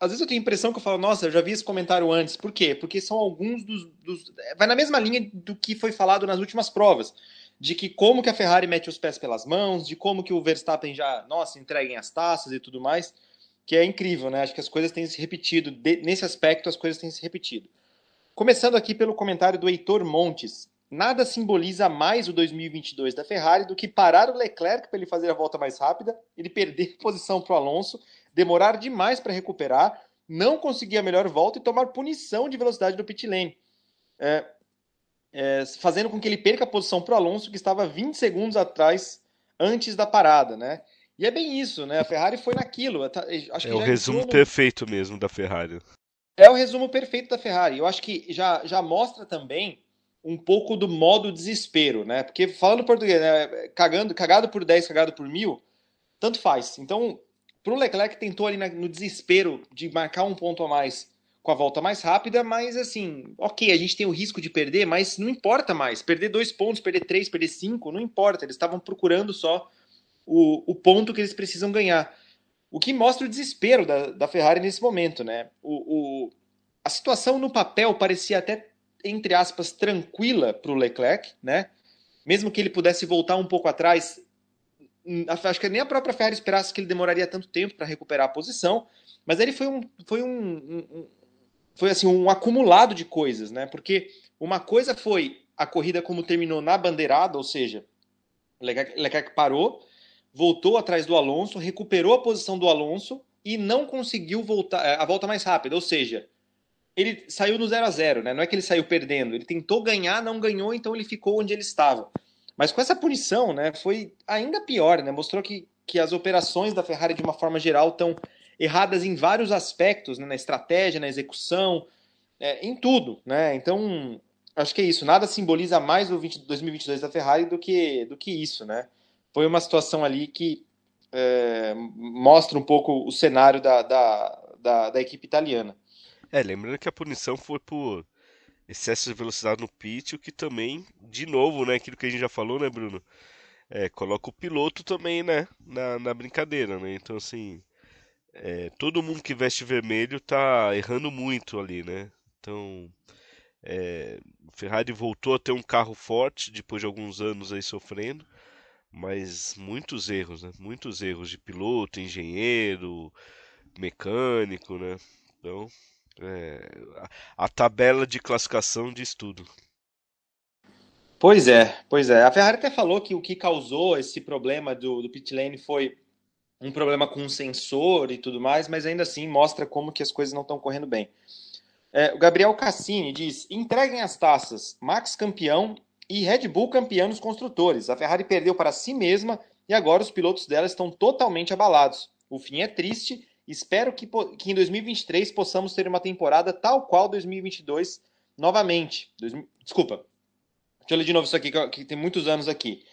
Speaker 1: às vezes eu tenho a impressão que eu falo, nossa, eu já vi esse comentário antes. Por quê? Porque são alguns dos. dos vai na mesma linha do que foi falado nas últimas provas. de que como que a Ferrari mete os pés pelas mãos, de como que o Verstappen já, nossa, entreguem as taças e tudo mais, que é incrível, né? Acho que as coisas têm se repetido, de, nesse aspecto as coisas têm se repetido. Começando aqui pelo comentário do Heitor Montes. Nada simboliza mais o 2022 da Ferrari do que parar o Leclerc para ele fazer a volta mais rápida, ele perder posição para o Alonso, demorar demais para recuperar, não conseguir a melhor volta e tomar punição de velocidade do pit lane. É, é, fazendo com que ele perca a posição para o Alonso, que estava 20 segundos atrás antes da parada, né? E é bem isso, né? A Ferrari foi naquilo.
Speaker 2: Acho é o resumo no... perfeito mesmo da Ferrari.
Speaker 1: É o resumo perfeito da Ferrari. Eu acho que já, já mostra também um pouco do modo desespero, né? Porque falando português, né? cagando, cagado por 10, cagado por mil, tanto faz. Então, para o Leclerc tentou ali no desespero de marcar um ponto a mais com a volta mais rápida, mas assim, ok, a gente tem o risco de perder, mas não importa mais. Perder dois pontos, perder três, perder cinco, não importa. Eles estavam procurando só o, o ponto que eles precisam ganhar. O que mostra o desespero da, da Ferrari nesse momento, né? O, o, a situação no papel parecia até entre aspas, tranquila para o Leclerc, né? Mesmo que ele pudesse voltar um pouco atrás, hum, acho que nem a própria Ferrari esperasse que ele demoraria tanto tempo para recuperar a posição, mas ele foi um, foi um, um, foi assim um acumulado de coisas, né? Porque uma coisa foi a corrida como terminou na bandeirada, ou seja, Leclerc, Leclerc parou, voltou atrás do Alonso, recuperou a posição do Alonso e não conseguiu voltar a volta mais rápida, ou seja, ele saiu no 0 a 0 né? Não é que ele saiu perdendo, ele tentou ganhar, não ganhou, então ele ficou onde ele estava. Mas com essa punição, né, foi ainda pior, né? Mostrou que, que as operações da Ferrari, de uma forma geral, estão erradas em vários aspectos, né? na estratégia, na execução, é, em tudo, né? Então, acho que é isso. Nada simboliza mais o 20, 2022 da Ferrari do que, do que isso, né? Foi uma situação ali que é, mostra um pouco o cenário da, da, da, da equipe italiana.
Speaker 2: É, lembrando que a punição foi por excesso de velocidade no pit, o que também, de novo, né, aquilo que a gente já falou, né, Bruno? É, coloca o piloto também, né, na, na brincadeira, né? Então, assim, é, todo mundo que veste vermelho tá errando muito ali, né? Então, é, Ferrari voltou a ter um carro forte depois de alguns anos aí sofrendo, mas muitos erros, né? Muitos erros de piloto, engenheiro, mecânico, né? Então, é, a, a tabela de classificação de estudo.
Speaker 1: Pois é, pois é. A Ferrari até falou que o que causou esse problema do, do pit lane foi um problema com o sensor e tudo mais, mas ainda assim mostra como que as coisas não estão correndo bem. É, o Gabriel Cassini diz: entreguem as taças, Max campeão e Red Bull campeão nos construtores. A Ferrari perdeu para si mesma e agora os pilotos dela estão totalmente abalados. O fim é triste Espero que, que em 2023 possamos ter uma temporada tal qual 2022 novamente. Dois, desculpa, deixa eu ler de novo isso aqui, que tem muitos anos aqui.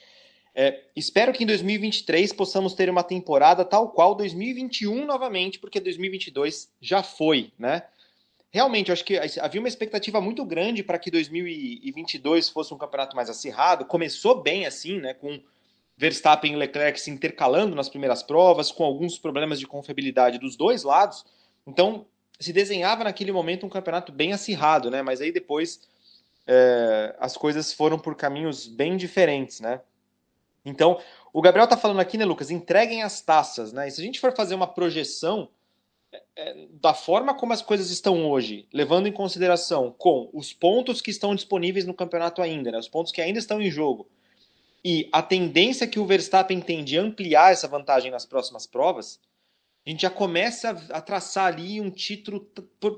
Speaker 1: É, espero que em 2023 possamos ter uma temporada tal qual 2021 novamente, porque 2022 já foi, né? Realmente, eu acho que havia uma expectativa muito grande para que 2022 fosse um campeonato mais acirrado. Começou bem assim, né? Com Verstappen e Leclerc se intercalando nas primeiras provas, com alguns problemas de confiabilidade dos dois lados. Então, se desenhava naquele momento um campeonato bem acirrado, né? Mas aí depois é, as coisas foram por caminhos bem diferentes, né? Então, o Gabriel tá falando aqui, né, Lucas? Entreguem as taças, né? E se a gente for fazer uma projeção da forma como as coisas estão hoje, levando em consideração com os pontos que estão disponíveis no campeonato ainda, né? Os pontos que ainda estão em jogo e a tendência que o Verstappen tem de ampliar essa vantagem nas próximas provas, a gente já começa a traçar ali um título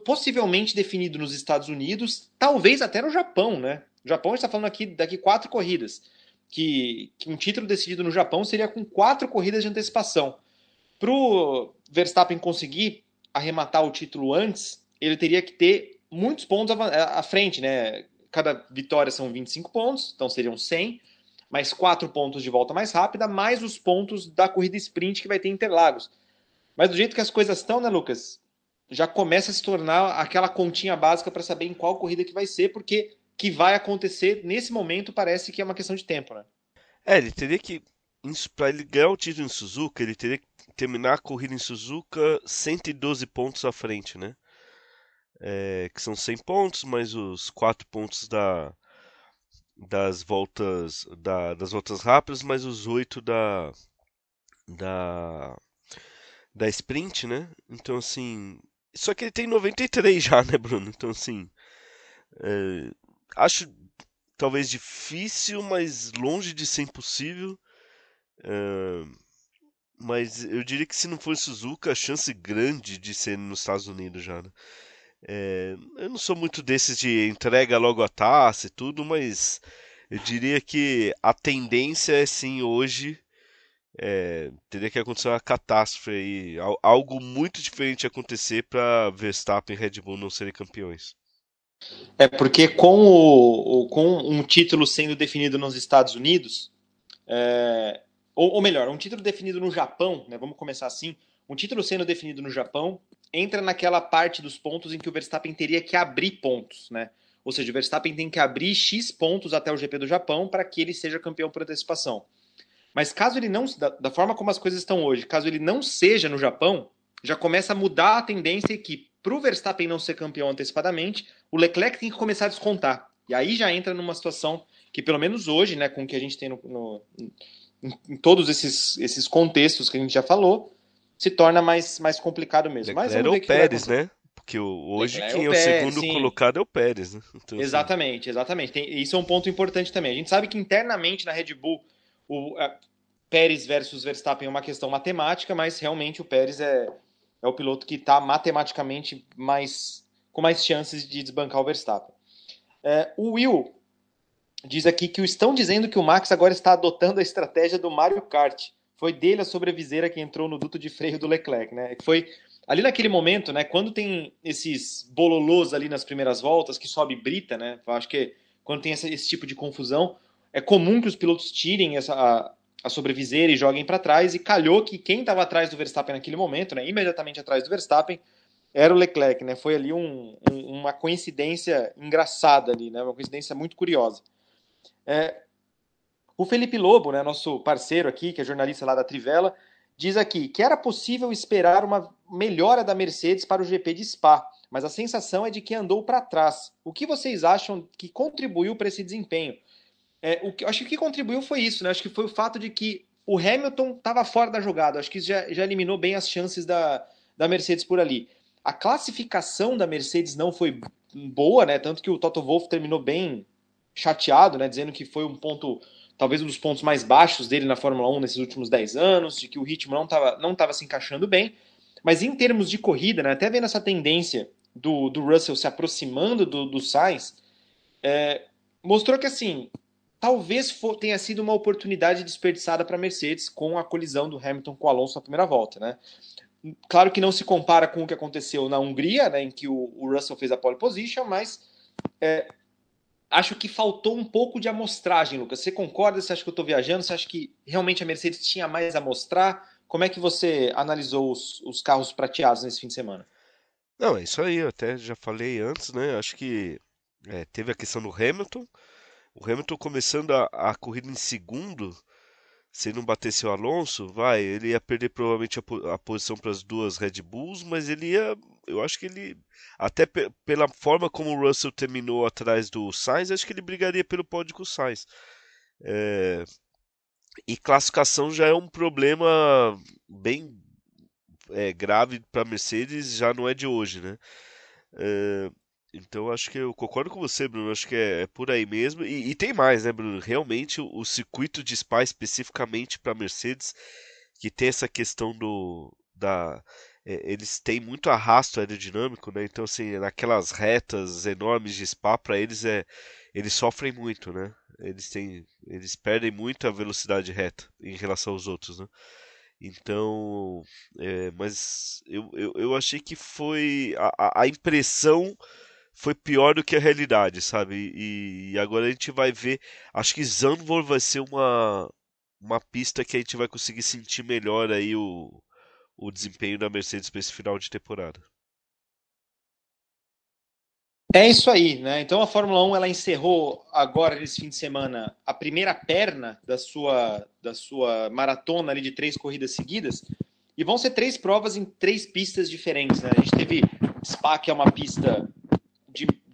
Speaker 1: possivelmente definido nos Estados Unidos, talvez até no Japão, né? O Japão está falando aqui daqui quatro corridas, que, que, um título decidido no Japão seria com quatro corridas de antecipação. Para o Verstappen conseguir arrematar o título antes, ele teria que ter muitos pontos à frente, né? Cada vitória são 25 pontos, então seriam 100 mais quatro pontos de volta mais rápida, mais os pontos da corrida sprint que vai ter em Interlagos. Mas do jeito que as coisas estão, né, Lucas? Já começa a se tornar aquela continha básica para saber em qual corrida que vai ser, porque que vai acontecer nesse momento parece que é uma questão de tempo, né?
Speaker 2: É, ele teria que. Para ele ganhar o título em Suzuka, ele teria que terminar a corrida em Suzuka 112 pontos à frente, né? É, que são 100 pontos, mais os 4 pontos da, das voltas da, das voltas rápidas, mais os oito da da da sprint, né? Então assim, só que ele tem 93 já, né, Bruno? Então assim, é, acho talvez difícil, mas longe de ser impossível. É, mas eu diria que se não fosse Suzuka, a chance grande de ser nos Estados Unidos já. Né? É, eu não sou muito desses de entrega logo a taça e tudo, mas eu diria que a tendência é sim hoje. É, teria que acontecer uma catástrofe aí, algo muito diferente acontecer para Verstappen e Red Bull não serem campeões.
Speaker 1: É porque com, o, com um título sendo definido nos Estados Unidos, é, ou, ou, melhor, um título definido no Japão, né, vamos começar assim, um título sendo definido no Japão entra naquela parte dos pontos em que o Verstappen teria que abrir pontos, né? Ou seja, o Verstappen tem que abrir X pontos até o GP do Japão para que ele seja campeão por antecipação. Mas caso ele não, da, da, forma como as coisas estão hoje, caso ele não seja no Japão, já começa a mudar a tendência que para o Verstappen não ser campeão antecipadamente, o Leclerc tem que começar a descontar. E aí já entra numa situação que, pelo menos hoje, né, com o que a gente tem no, no em, em, todos esses, esses contextos que a gente já falou, se torna mais, mais complicado mesmo.
Speaker 2: Leclerc Mas vamos ver é o Pérez, né? Porque hoje Leclerc quem é o, Pérez, segundo sim. colocado é o Pérez, né?
Speaker 1: Então, assim, exatamente, assim... exatamente. Tem, isso é um ponto importante também. A gente sabe que internamente na Red Bull o Pérez versus Verstappen é uma questão matemática, mas realmente o Pérez é, é o piloto que está matematicamente mais com mais chances de desbancar o Verstappen. É, o Will diz aqui que estão dizendo que o Max agora está adotando a estratégia do Mario Kart. Foi dele a sobreviseira que entrou no duto de freio do Leclerc, né? Foi ali naquele momento, né? Quando tem esses bololôs ali nas primeiras voltas, que sobe brita, né? Eu acho que quando tem esse, esse tipo de confusão, é comum que os pilotos tirem essa, a, a sobreviseira e joguem para trás. E calhou que quem estava atrás do Verstappen naquele momento, né? Imediatamente atrás do Verstappen, era o Leclerc, né? Foi ali um, um, uma coincidência engraçada ali, né? Uma coincidência muito curiosa. É, o Felipe Lobo, né, nosso parceiro aqui, que é jornalista lá da Trivela, diz aqui que era possível esperar uma melhora da Mercedes para o GP de Spa, mas a sensação é de que andou para trás. O que vocês acham que contribuiu para esse desempenho? É, o que, acho que o que contribuiu foi isso, né? Acho que foi o fato de que o Hamilton estava fora da jogada. Acho que isso já, já eliminou bem as chances da, da Mercedes por ali. A classificação da Mercedes não foi boa, né? Tanto que o Toto Wolff terminou bem chateado, né? Dizendo que foi um ponto talvez um dos pontos mais baixos dele na Fórmula 1 nesses últimos 10 anos, de que o ritmo não estava não tava se encaixando bem. Mas em termos de corrida, né, até vendo essa tendência do, do Russell se aproximando do, do Sainz, é, mostrou que assim, talvez for, tenha sido uma oportunidade desperdiçada para a Mercedes com a colisão do Hamilton com o Alonso na primeira volta. Né? Claro que não se compara com o que aconteceu na Hungria, né, em que o, o Russell fez a pole position, mas é, acho que faltou um pouco de amostragem, Lucas. Você concorda? Você acha que eu estou viajando? Você acha que realmente a Mercedes tinha mais a mostrar? Como é que você analisou os, os carros prateados nesse fim de semana?
Speaker 2: Não, é isso aí. Eu até já falei antes, né? Acho que é, teve a questão do Hamilton. O Hamilton começando a, a corrida em segundo, se não batesse o Alonso, vai, ele ia perder provavelmente a, a posição para as duas Red Bulls, mas ele ia, eu acho que ele até pela forma como o Russell terminou atrás do Sainz, acho que ele brigaria pelo pódio com o Sainz. É... E classificação já é um problema bem é, grave para Mercedes, já não é de hoje, né? É... Então acho que eu concordo com você, Bruno. Acho que é, é por aí mesmo. E, e, tem mais, né, Bruno? Realmente o, o circuito de Spa especificamente para Mercedes, que tem essa questão do da é, eles têm muito arrasto aerodinâmico, né? Então, assim, naquelas retas enormes de Spa, para eles é, eles sofrem muito, né? Eles têm, eles perdem muito a velocidade reta em relação aos outros, né? Então, é, mas eu, eu, eu achei que foi a, a impressão foi pior do que a realidade, sabe? E, e agora a gente vai ver. Acho que Zandvoort vai ser uma uma pista que a gente vai conseguir sentir melhor aí o, o desempenho da Mercedes para esse final de temporada.
Speaker 1: É isso aí, né? Então a Fórmula 1 ela encerrou agora nesse fim de semana a primeira perna da sua da sua maratona ali de três corridas seguidas e vão ser três provas em três pistas diferentes. Né? A gente teve Spa que é uma pista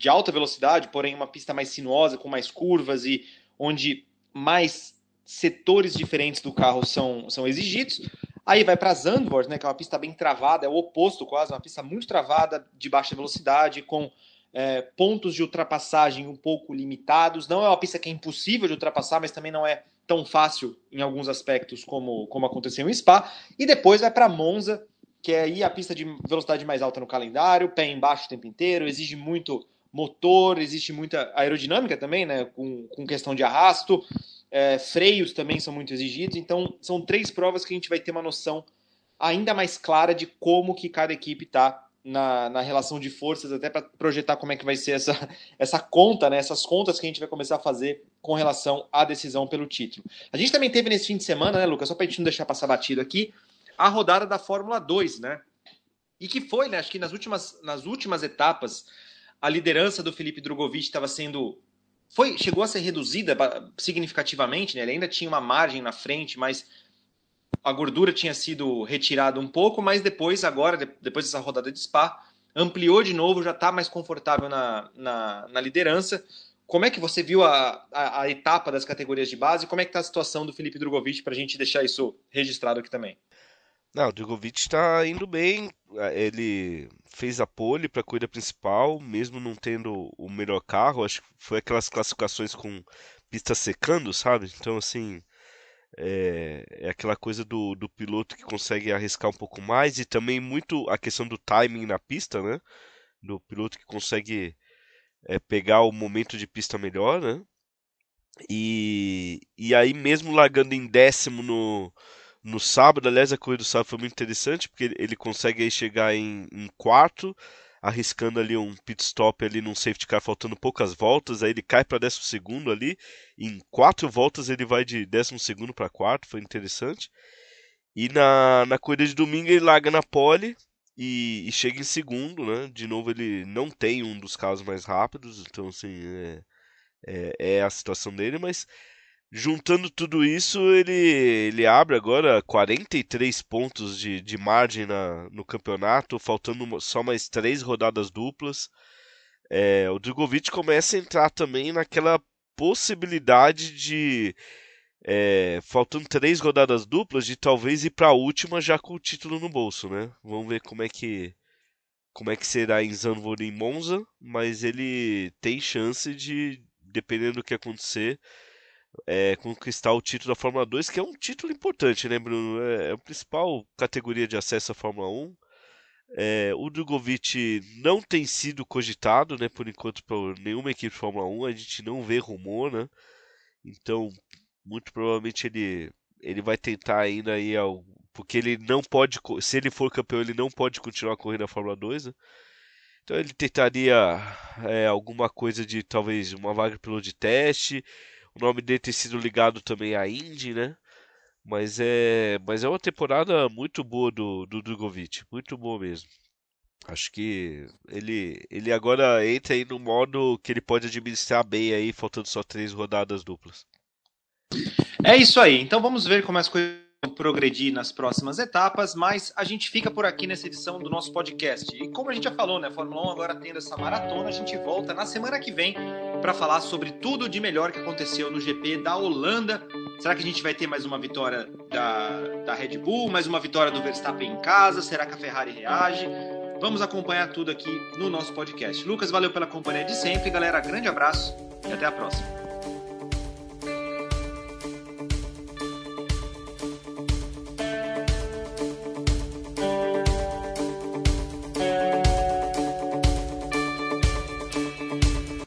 Speaker 1: de, alta velocidade, porém uma pista mais sinuosa, com mais curvas e onde mais setores diferentes do carro são, são exigidos. Aí vai para Zandvoort, né, que é uma pista bem travada, é o oposto quase, uma pista muito travada, de baixa velocidade, com é, pontos de ultrapassagem um pouco limitados. Não é uma pista que é impossível de ultrapassar, mas também não é tão fácil em alguns aspectos como, como aconteceu em Spa. E depois vai para Monza, que é aí a pista de velocidade mais alta no calendário, pé embaixo o tempo inteiro, exige muito motor, existe muita aerodinâmica também, né, com, com questão de arrasto, é, freios também são muito exigidos, então são três provas que a gente vai ter uma noção ainda mais clara de como que cada equipe está na, na relação de forças, até para projetar como é que vai ser essa, essa conta, né, essas contas que a gente vai começar a fazer com relação à decisão pelo título. A gente também teve nesse fim de semana, né, Lucas, só para a gente não deixar passar batido aqui, a rodada da Fórmula 2, né? E que foi, né? Acho que nas últimas, nas últimas etapas, a liderança do Felipe Drogovic estava sendo. Foi, chegou a ser reduzida significativamente, né? Ele ainda tinha uma margem na frente, mas a gordura tinha sido retirada um pouco, mas depois, agora, depois dessa rodada de Spa, ampliou de novo, já está mais confortável na, na, na, liderança. Como é que você viu a, a, a etapa das categorias de base? Como é que está a situação do Felipe Drogovic para a gente deixar isso registrado aqui também?
Speaker 2: Não, o Drogovic está indo bem. Ele fez a pole para a corrida principal, mesmo não tendo o melhor carro. Acho que foi aquelas classificações com pista secando, sabe? Então, assim, é, é aquela coisa do, do piloto que consegue arriscar um pouco mais e também muito a questão do timing na pista, né? Do piloto que consegue é, pegar o momento de pista melhor, né? E, e aí, mesmo largando em décimo no no sábado. Aliás, a corrida do sábado foi muito interessante, porque ele, consegue chegar em, em quarto, arriscando ali um pit stop ali num safety car faltando poucas voltas, aí ele cai para décimo segundo ali, em quatro voltas ele vai de décimo segundo para quarto, foi interessante. E na, na corrida de domingo ele larga na pole e, e, chega em segundo, né? De novo ele não tem um dos carros mais rápidos, então assim é, é, é a situação dele, mas Juntando tudo isso, ele, ele abre agora 43 pontos de, de margem na, no campeonato, faltando só mais três rodadas duplas. É, o Drogovic começa a entrar também naquela possibilidade de, é, faltando três rodadas duplas, de talvez ir para a última já com o título no bolso, né? Vamos ver como é que como é que será em Zandvoort e Monza, mas ele tem chance de, dependendo do que acontecer, é, conquistar o título da Fórmula 2, que é um título importante, né, Bruno? É, é a principal categoria de acesso à Fórmula 1. É, o Drogovic não tem sido cogitado, né, por enquanto, por nenhuma equipe de Fórmula 1. A gente não vê rumor, né? Então, muito provavelmente ele, ele vai tentar ainda aí, ao, porque ele não pode, se ele for campeão, ele não pode continuar correndo na Fórmula 2, né? Então ele tentaria é, alguma coisa de talvez uma vaga piloto de teste o nome dele ter sido ligado também à Indy, né? Mas é, mas é uma temporada muito boa do, do Drogovic, muito boa mesmo. Acho que ele, ele agora entra aí no modo que ele pode administrar bem aí, faltando só três rodadas duplas.
Speaker 1: É isso aí. Então vamos ver como as coisas progredir nas próximas etapas, mas a gente fica por aqui nessa edição do nosso podcast. E como a gente já falou, né, a Fórmula 1 agora tendo essa maratona, a gente volta na semana que vem para falar sobre tudo de melhor que aconteceu no GP da Holanda. Será que a gente vai ter mais uma vitória da, da Red Bull, mais uma vitória do Verstappen em casa? Será que a Ferrari reage? Vamos acompanhar tudo aqui no nosso podcast. Lucas, valeu pela companhia de sempre. Galera, grande abraço e até a próxima.